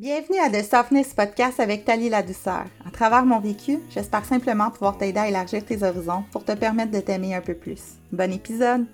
Bienvenue à The Softness Podcast avec Tali la douceur. À travers mon vécu, j'espère simplement pouvoir t'aider à élargir tes horizons pour te permettre de t'aimer un peu plus. Bon épisode!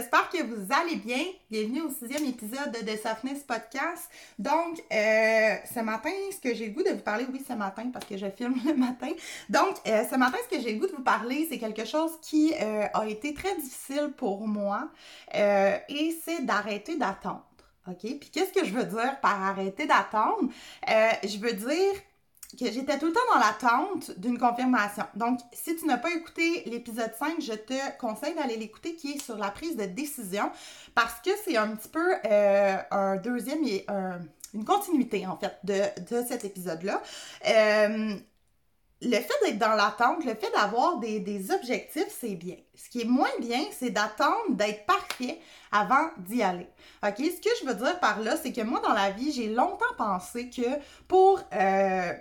J'espère que vous allez bien. Bienvenue au sixième épisode de The Softness Podcast. Donc, euh, ce matin, ce que j'ai le goût de vous parler, oui, ce matin, parce que je filme le matin. Donc, euh, ce matin, ce que j'ai le goût de vous parler, c'est quelque chose qui euh, a été très difficile pour moi et c'est d'arrêter d'attendre. OK? Puis, qu'est-ce que je veux dire par arrêter d'attendre? je veux dire que j'étais tout le temps dans l'attente d'une confirmation. Donc, si tu n'as pas écouté l'épisode 5, je te conseille d'aller l'écouter qui est sur la prise de décision parce que c'est un petit peu euh, un deuxième et une continuité en fait de, cet épisode-là. Euh, le fait d'être dans l'attente, le fait d'avoir des, des, objectifs, c'est bien. Ce qui est moins bien, c'est d'attendre d'être parfait avant d'y aller. OK? Ce que je veux dire par là, c'est que moi, dans la vie, j'ai longtemps pensé que pour euh,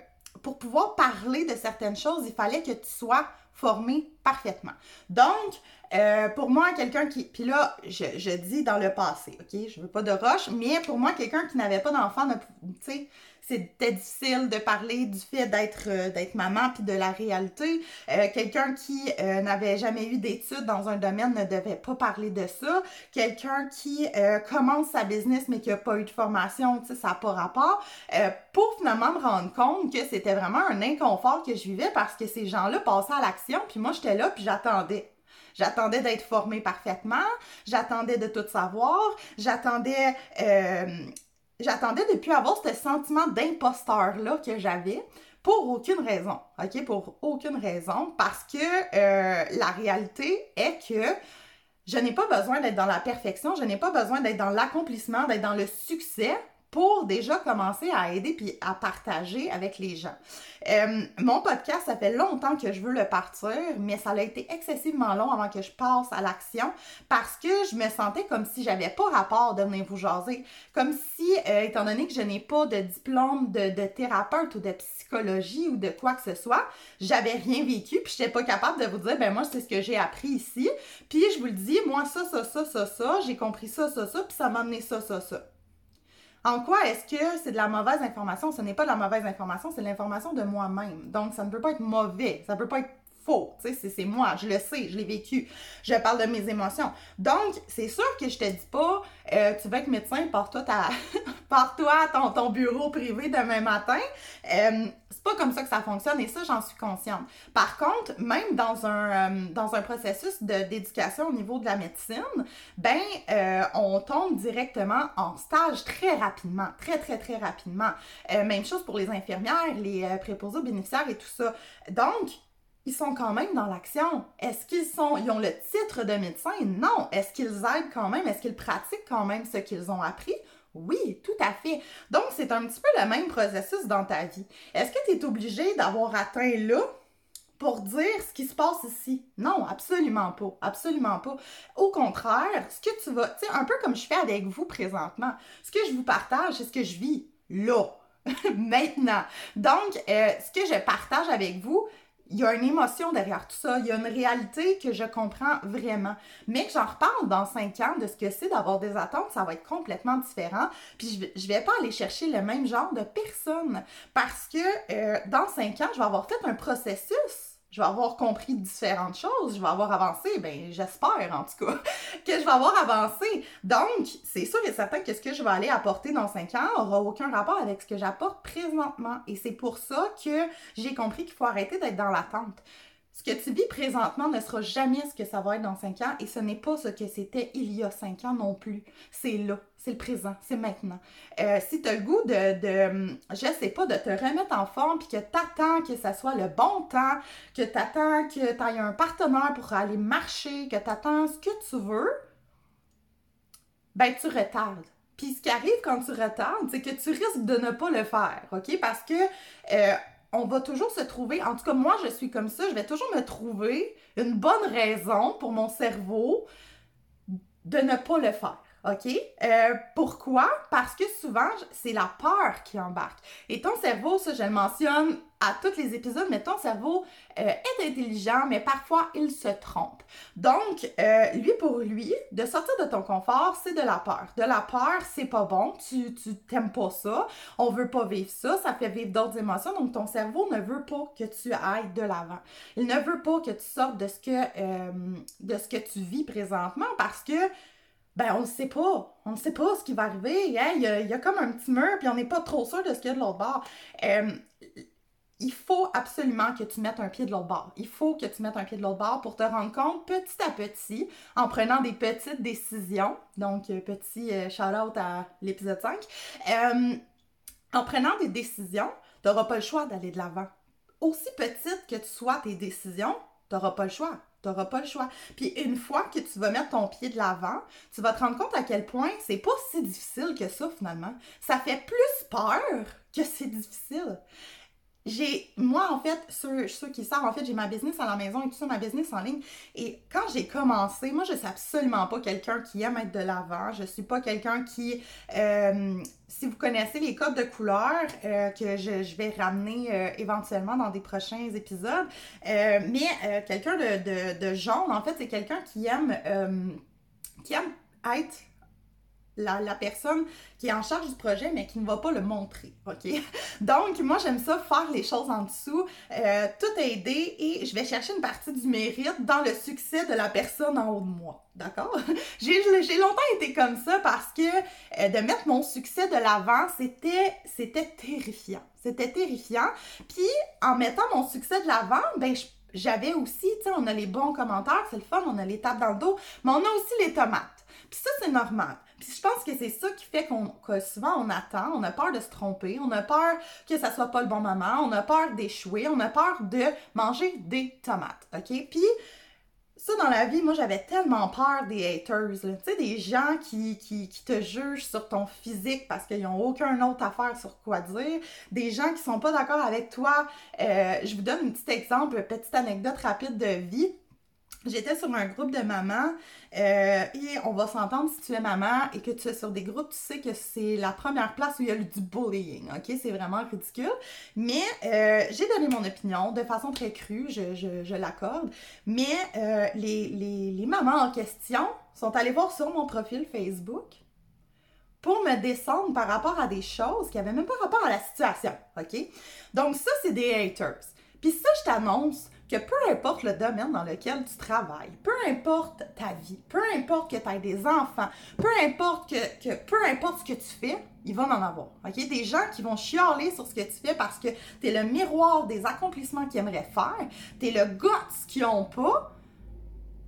pour pouvoir parler de certaines choses, il fallait que tu sois formé parfaitement. Donc, euh, pour moi, quelqu'un qui. Puis là, je, dis dans le passé, OK? Je veux pas de roche, mais pour moi, quelqu'un qui n'avait pas d'enfant, tu sais, c'était difficile de parler du fait d'être euh, maman puis de la réalité. Euh, quelqu'un qui n'avait jamais eu d'études dans un domaine ne devait pas parler de ça. Quelqu'un qui commence sa business mais qui n'a pas eu de formation, tu sais, ça n'a pas rapport. pour finalement me rendre compte que c'était vraiment un inconfort que je vivais parce que ces gens-là passaient à l'action puis moi j'étais là puis j'attendais. J'attendais d'être formée parfaitement, j'attendais de tout savoir, j'attendais j'attendais depuis avoir ce sentiment d'imposteur-là que j'avais pour aucune raison, OK? Pour aucune raison, parce que euh, la réalité est que je n'ai pas besoin d'être dans la perfection, je n'ai pas besoin d'être dans l'accomplissement, d'être dans le succès pour déjà commencer à aider puis à partager avec les gens. Euh, mon podcast, ça fait longtemps que je veux le partir, mais ça a été excessivement long avant que je passe à l'action parce que je me sentais comme si j'avais pas rapport de venir vous jaser. Comme si, euh, étant donné que je n'ai pas de diplôme de, de, thérapeute ou de psychologie ou de quoi que ce soit, j'avais rien vécu puis j'étais pas capable de vous dire, ben moi, c'est ce que j'ai appris ici. Puis je vous le dis, moi, ça, ça, ça, ça, ça, j'ai compris ça, ça, ça, puis ça m'a amené ça, ça, ça. En quoi est-ce que c'est de la mauvaise information? Ce n'est pas de la mauvaise information, c'est l'information de moi-même. Donc, ça ne peut pas être mauvais, ça ne peut pas être faux. C'est moi, je le sais, je l'ai vécu. Je parle de mes émotions. Donc, c'est sûr que je te dis pas, euh, tu vas être médecin, pars-toi ta... toi à ton, bureau privé demain matin. Euh, c'est pas comme ça que ça fonctionne et ça, j'en suis consciente. Par contre, même dans un, euh, dans un processus d'éducation au niveau de la médecine, ben, euh, on tombe directement en stage très rapidement, très, très, très rapidement. Même chose pour les infirmières, les préposés aux bénéficiaires et tout ça. Donc, sont quand même dans l'action. Est-ce qu'ils sont, ils ont le titre de médecin? Non. Est-ce qu'ils aident quand même? Est-ce qu'ils pratiquent quand même ce qu'ils ont appris? Oui, tout à fait. Donc, c'est un petit peu le même processus dans ta vie. Est-ce que tu es obligé d'avoir atteint là pour dire ce qui se passe ici? Non, absolument pas. Absolument pas. Au contraire, ce que tu vas, tu sais, un peu comme je fais avec vous présentement, ce que je vous partage, c'est ce que je vis là, maintenant. Donc, euh, ce que je partage avec vous, il y a une émotion derrière tout ça, il y a une réalité que je comprends vraiment. Mais que j'en reparle dans cinq ans de ce que c'est d'avoir des attentes, ça va être complètement différent. Puis je, vais pas aller chercher le même genre de personne parce que euh, dans cinq ans, je vais avoir fait un processus je vais avoir compris différentes choses, je vais avoir avancé, ben j'espère en tout cas que je vais avoir avancé. Donc, c'est sûr et certain que ce que je vais aller apporter dans 5 ans aura aucun rapport avec ce que j'apporte présentement. Et c'est pour ça que j'ai compris qu'il faut arrêter d'être dans l'attente. Ce que tu vis présentement ne sera jamais ce que ça va être dans 5 ans et ce n'est pas ce que c'était il y a 5 ans non plus. C'est là, c'est le présent, c'est maintenant. Euh, si tu as le goût de, de, je sais pas, de te remettre en forme puis que tu attends que ça soit le bon temps, que tu attends que tu aies un partenaire pour aller marcher, que tu attends ce que tu veux, ben tu retardes. Puis ce qui arrive quand tu retardes, c'est que tu risques de ne pas le faire, OK? Parce que euh, on va toujours se trouver, en tout cas moi je suis comme ça, je vais toujours me trouver une bonne raison pour mon cerveau de ne pas le faire. OK? Euh, pourquoi? Parce que souvent, c'est la peur qui embarque. Et ton cerveau, ça, je le mentionne à tous les épisodes, mais ton cerveau euh, est intelligent, mais parfois, il se trompe. Donc, euh, lui, pour lui, de sortir de ton confort, c'est de la peur. De la peur, c'est pas bon, tu, tu t'aimes pas ça, on veut pas vivre ça, ça fait vivre d'autres émotions, donc ton cerveau ne veut pas que tu ailles de l'avant. Il ne veut pas que tu sortes de ce que, de ce que tu vis présentement parce que ben on ne sait pas. On ne sait pas ce qui va arriver. Hein. Il, y a, comme un petit mur, puis on n'est pas trop sûr de ce qu'il y a de l'autre bord. Euh, il faut absolument que tu mettes un pied de l'autre bord. Il faut que tu mettes un pied de l'autre bord pour te rendre compte petit à petit, en prenant des petites décisions. Donc, euh, petit euh, shout-out à l'épisode 5. en prenant des décisions, tu n'auras pas le choix d'aller de l'avant. Aussi petite que tu sois tes décisions, tu n'auras pas le choix. Tu n'auras pas le choix. Puis une fois que tu vas mettre ton pied de l'avant, tu vas te rendre compte à quel point c'est pas si difficile que ça finalement. Ça fait plus peur que c'est difficile j'ai moi en fait ceux, qui savent en fait j'ai ma business à la maison et tout ça ma business en ligne. Et quand j'ai commencé moi je suis absolument pas quelqu'un qui aime être de l'avant. Je suis pas quelqu'un qui euh, si vous connaissez les codes de couleurs euh, que je, vais ramener euh, éventuellement dans des prochains épisodes mais quelqu'un de, de, de, jaune en fait c'est quelqu'un qui aime qui aime être la, personne qui est en charge du projet, mais qui ne va pas le montrer, OK? Donc, moi, j'aime ça, faire les choses en dessous, euh, tout aider, et je vais chercher une partie du mérite dans le succès de la personne en haut de moi, d'accord? j'ai, longtemps été comme ça parce que euh, de mettre mon succès de l'avant, c'était, terrifiant. C'était terrifiant. Puis, en mettant mon succès de l'avant, ben, j'avais aussi, tu sais, on a les bons commentaires, c'est le fun, on a les tapes dans le dos, mais on a aussi les tomates. Puis ça, c'est normal. Puis je pense que c'est ça qui fait qu'on que souvent on attend, on a peur de se tromper, on a peur que ça soit pas le bon moment, on a peur d'échouer, on a peur de manger des tomates, OK? Puis ça, dans la vie, moi, j'avais tellement peur des haters, tu sais, des gens qui, qui, te jugent sur ton physique parce qu'ils n'ont aucun autre affaire sur quoi dire, des gens qui sont pas d'accord avec toi. Euh, je vous donne un petit exemple, une petite anecdote rapide de vie. J'étais sur un groupe de mamans euh, et on va s'entendre si tu es maman et que tu es sur des groupes, tu sais que c'est la première place où il y a du bullying, ok? C'est vraiment ridicule. Mais euh, j'ai donné mon opinion de façon très crue, je, je, l'accorde. Mais euh, les, les, les mamans en question sont allées voir sur mon profil Facebook pour me descendre par rapport à des choses qui n'avaient même pas rapport à la situation, ok? Donc ça, c'est des haters. Puis ça, je t'annonce que peu importe le domaine dans lequel tu travailles, peu importe ta vie, peu importe que tu aies des enfants, peu importe que, peu importe ce que tu fais, ils vont en avoir. OK? Des gens qui vont chialer sur ce que tu fais parce que tu es le miroir des accomplissements qu'ils aimeraient faire, tu es le guts qu'ils n'ont pas,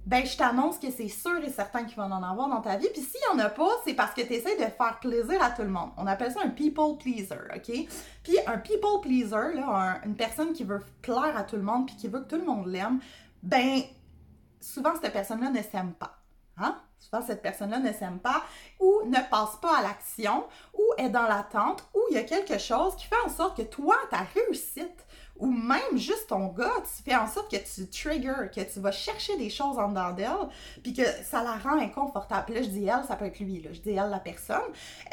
ben je t'annonce que c'est sûr et certain qu'ils vont en avoir dans ta vie. Puis s'il n'y en a pas, c'est parce que tu essaies de faire plaisir à tout le monde. On appelle ça un people pleaser, OK? Puis un people pleaser, là, une personne qui veut plaire à tout le monde puis qui veut que tout le monde l'aime, ben souvent cette personne-là ne s'aime pas. Hein? Souvent, cette personne-là ne s'aime pas ou ne passe pas à l'action ou est dans l'attente ou il y a quelque chose qui fait en sorte que toi, ta réussite ou même juste ton gars, tu fais en sorte que tu triggers, que tu vas chercher des choses en dedans d'elle, puis que ça la rend inconfortable. là, je dis elle, ça peut être lui, là, je dis elle, la personne.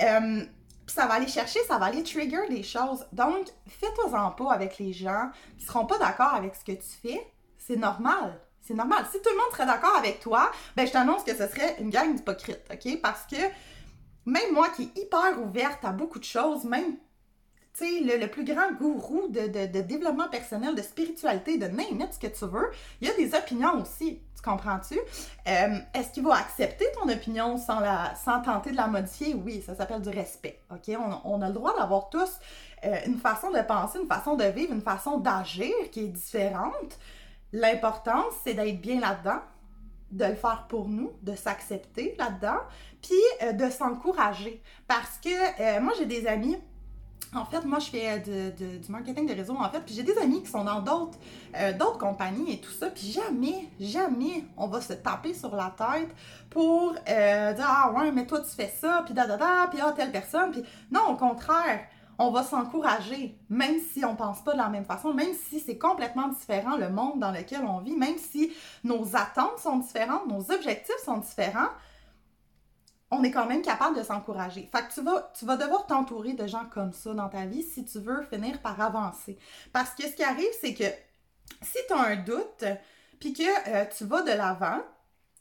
Euh, puis ça va aller chercher, ça va aller trigger des choses. Donc, fais-toi-en pas avec les gens qui seront pas d'accord avec ce que tu fais. C'est normal. C'est normal. Si tout le monde serait d'accord avec toi, ben je t'annonce que ce serait une gang d'hypocrites, OK? Parce que même moi qui est hyper ouverte à beaucoup de choses, même le, le, plus grand gourou de, développement personnel, de spiritualité, de name ce que tu veux, il y a des opinions aussi. Tu comprends-tu? Euh, est-ce qu'il va accepter ton opinion sans tenter de la modifier? Oui, ça s'appelle du respect. OK? On, a le droit d'avoir tous euh, une façon de penser, une façon de vivre, une façon d'agir qui est différente. L'important, c'est d'être bien là-dedans, de le faire pour nous, de s'accepter là-dedans, puis euh, de s'encourager. Parce que moi, j'ai des amis en fait, moi, je fais du marketing de réseau, en fait, puis j'ai des amis qui sont dans d'autres euh, d'autres compagnies et tout ça, puis jamais, jamais on va se taper sur la tête pour euh, dire « Ah ouais, mais toi, tu fais ça, puis da da da, puis ah, telle personne, puis... » Non, au contraire, on va s'encourager, même si on pense pas de la même façon, même si c'est complètement différent le monde dans lequel on vit, même si nos attentes sont différentes, nos objectifs sont différents, on est quand même capable de s'encourager. Fait que tu vas, tu vas devoir t'entourer de gens comme ça dans ta vie si tu veux finir par avancer. Parce que ce qui arrive, c'est que si tu as un doute, puis que euh, tu vas de l'avant,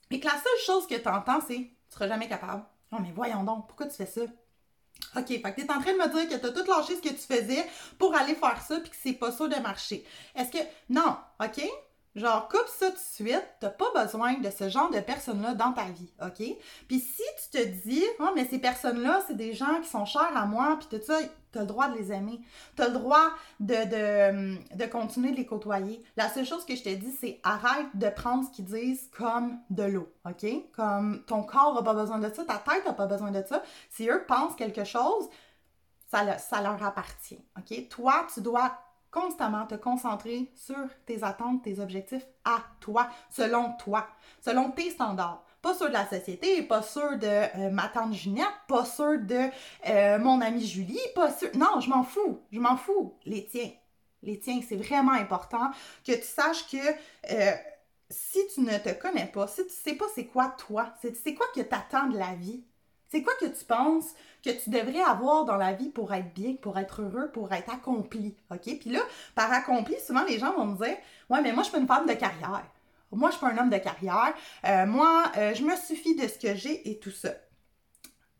et que la seule chose que tu entends, c'est tu seras jamais capable. Non, mais voyons donc, pourquoi tu fais ça? OK, fait que tu es en train de me dire que tu as tout lâché ce que tu faisais pour aller faire ça puis que c'est pas sûr de marcher. Est-ce que. Non, OK? Genre, coupe ça tout de suite, t'as pas besoin de ce genre de personnes-là dans ta vie, OK? Puis si tu te dis, oh, mais ces personnes-là, c'est des gens qui sont chers à moi, puis tout ça, t'as le droit de les aimer. T'as le droit de, de, de, continuer de les côtoyer. La seule chose que je te dis, c'est arrête de prendre ce qu'ils disent comme de l'eau, OK? Comme ton corps a pas besoin de ça, ta tête a pas besoin de ça. Si eux pensent quelque chose, ça, ça leur appartient, OK? Toi, tu dois constamment te concentrer sur tes attentes, tes objectifs à toi, selon toi, selon tes standards. Pas ceux de la société, pas ceux de euh, ma tante Juliette, pas ceux de euh, mon amie Julie, pas ceux... Non, je m'en fous, je m'en fous. Les tiens. Les tiens, c'est vraiment important que tu saches que euh, si tu ne te connais pas, si tu sais pas c'est quoi toi, c'est quoi que tu attends de la vie, c'est quoi que tu penses que tu devrais avoir dans la vie pour être bien, pour être heureux, pour être accompli? OK? Puis là, par accompli, souvent les gens vont me dire Ouais, mais moi, je suis une femme de carrière. Moi, je suis pas un homme de carrière. Euh, moi, euh, je me suffis de ce que j'ai et tout ça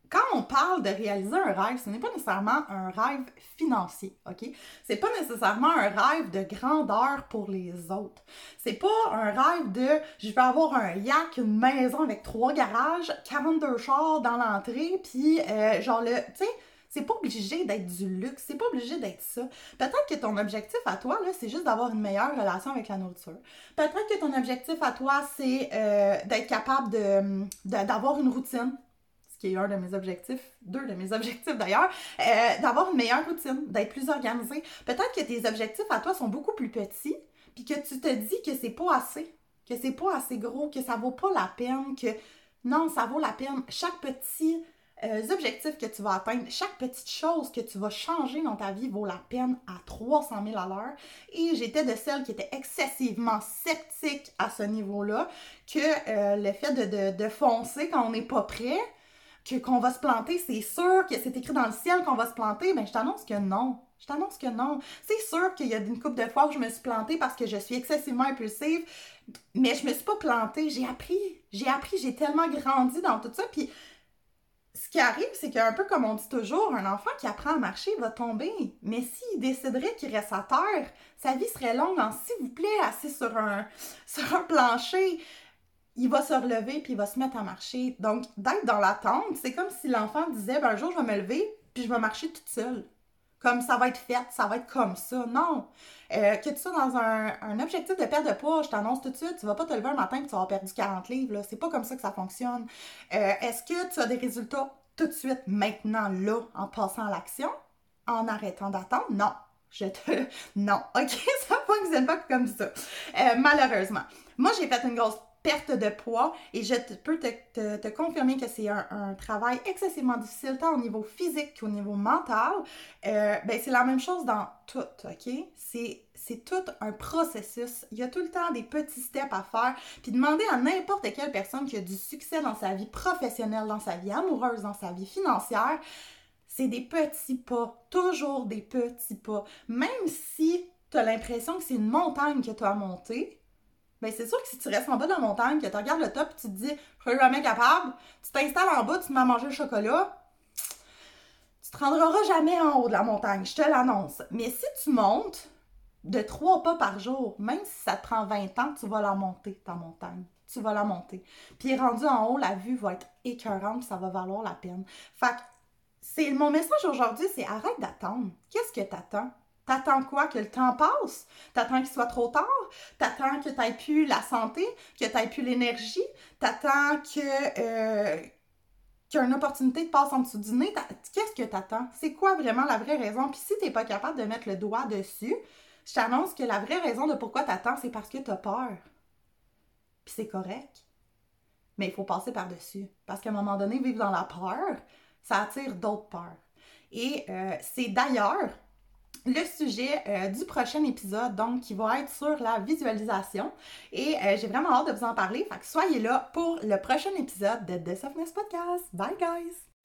quand on parle de réaliser un rêve, ce n'est pas nécessairement un rêve financier, OK? C'est pas nécessairement un rêve de grandeur pour les autres. C'est pas un rêve de je vais avoir un yacht, une maison avec trois garages, 42 chars dans l'entrée, puis euh, genre le, tu sais, c'est pas obligé d'être du luxe, c'est pas obligé d'être ça. Peut-être que ton objectif à toi, c'est juste d'avoir une meilleure relation avec la nourriture. Peut-être que ton objectif à toi, c'est euh, d'être capable d'avoir une routine qui est un de mes objectifs, deux de mes objectifs d'ailleurs, euh, d'avoir une meilleure routine, d'être plus organisé. Peut-être que tes objectifs à toi sont beaucoup plus petits, puis que tu te dis que c'est pas assez, que c'est pas assez gros, que ça vaut pas la peine, que non, ça vaut la peine. Chaque petit euh, objectif que tu vas atteindre, chaque petite chose que tu vas changer dans ta vie vaut la peine à 300 000 à l'heure. Et j'étais de celles qui étaient excessivement sceptiques à ce niveau-là, que euh, le fait de, de, foncer quand on n'est pas prêt, qu'on va se planter, c'est sûr que c'est écrit dans le ciel qu'on va se planter, mais je t'annonce que non. Je t'annonce que non. C'est sûr qu'il y a une couple de fois où je me suis plantée parce que je suis excessivement impulsive, mais je me suis pas plantée. J'ai appris. J'ai appris. J'ai tellement grandi dans tout ça. Puis ce qui arrive, c'est qu'un peu comme on dit toujours, un enfant qui apprend à marcher va tomber. Mais s'il déciderait qu'il reste à terre, sa vie serait longue en s'il vous plaît, assis sur un, sur un plancher il va se relever puis il va se mettre à marcher. Donc, d'être dans l'attente, c'est comme si l'enfant disait ben, un jour, je vais me lever puis je vais marcher toute seule. Comme ça va être fait, ça va être comme ça. Non. Euh, que tu sois dans un, objectif de perte de poids, je t'annonce tout de suite, tu vas pas te lever un matin et tu vas avoir perdu 40 livres. C'est pas comme ça que ça fonctionne. Euh, est-ce que tu as des résultats tout de suite, maintenant, là, en passant à l'action, en arrêtant d'attendre? Non. Je te. Non. OK, ça fonctionne pas comme ça. Euh, malheureusement. Moi, j'ai fait une grosse perte de poids et je peux te, confirmer que c'est un, travail excessivement difficile tant au niveau physique qu'au niveau mental. Euh, ben, c'est la même chose dans tout, OK? C'est tout un processus. Il y a tout le temps des petits steps à faire. Puis demander à n'importe quelle personne qui a du succès dans sa vie professionnelle, dans sa vie amoureuse, dans sa vie financière, c'est des petits pas, toujours des petits pas. Même si tu as l'impression que c'est une montagne que tu as à monter, ben c'est sûr que si tu restes en bas de la montagne, que tu regardes le top et tu te dis je suis jamais capable, tu t'installes en bas, tu te mets à manger le chocolat, tu te rendras jamais en haut de la montagne, je te l'annonce. Mais si tu montes de trois pas par jour, même si ça te prend 20 ans, tu vas la monter, ta montagne. Tu vas la monter. Puis rendu en haut, la vue va être écœurante, ça va valoir la peine. Fait que c'est mon message aujourd'hui, c'est arrête d'attendre. Qu'est-ce que tu attends? T'attends quoi? Que le temps passe? T'attends qu'il soit trop tard? T'attends que t'aies plus la santé? Que t'aies plus l'énergie? T'attends que... Euh, qu'il y ait une opportunité de passer en dessous du nez? Qu'est-ce que t'attends? C'est quoi vraiment la vraie raison? Puis si t'es pas capable de mettre le doigt dessus, je t'annonce que la vraie raison de pourquoi t'attends, c'est parce que t'as peur. Puis c'est correct. Mais il faut passer par-dessus. Parce qu'à un moment donné, vivre dans la peur, ça attire d'autres peurs. Et euh, c'est d'ailleurs le sujet euh, du prochain épisode, donc qui va être sur la visualisation. Et euh, j'ai vraiment hâte de vous en parler. Fait que soyez là pour le prochain épisode de The Softness Podcast. Bye guys!